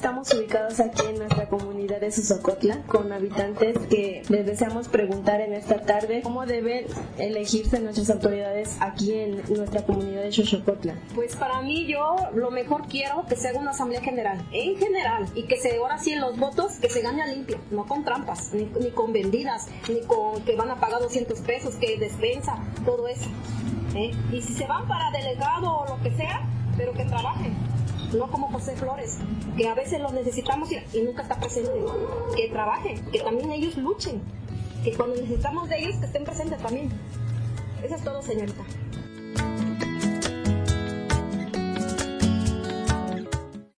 estamos ubicados aquí en nuestra comunidad de Susocotla con habitantes que les deseamos preguntar en esta tarde cómo deben elegirse nuestras autoridades aquí en nuestra comunidad de Xochocotla. Pues para mí yo lo mejor quiero que se haga una asamblea general, en general, y que se ahora sí en los votos que se gane limpio, no con trampas, ni, ni con vendidas, ni con que van a pagar 200 pesos, que despensa, todo eso. ¿eh? Y si se van para delegado o lo que sea, pero que trabajen. No como José Flores, que a veces los necesitamos y, nunca está presente. Que trabajen, que también ellos luchen. Que cuando necesitamos de ellos, que estén presentes también. Eso es todo, señorita.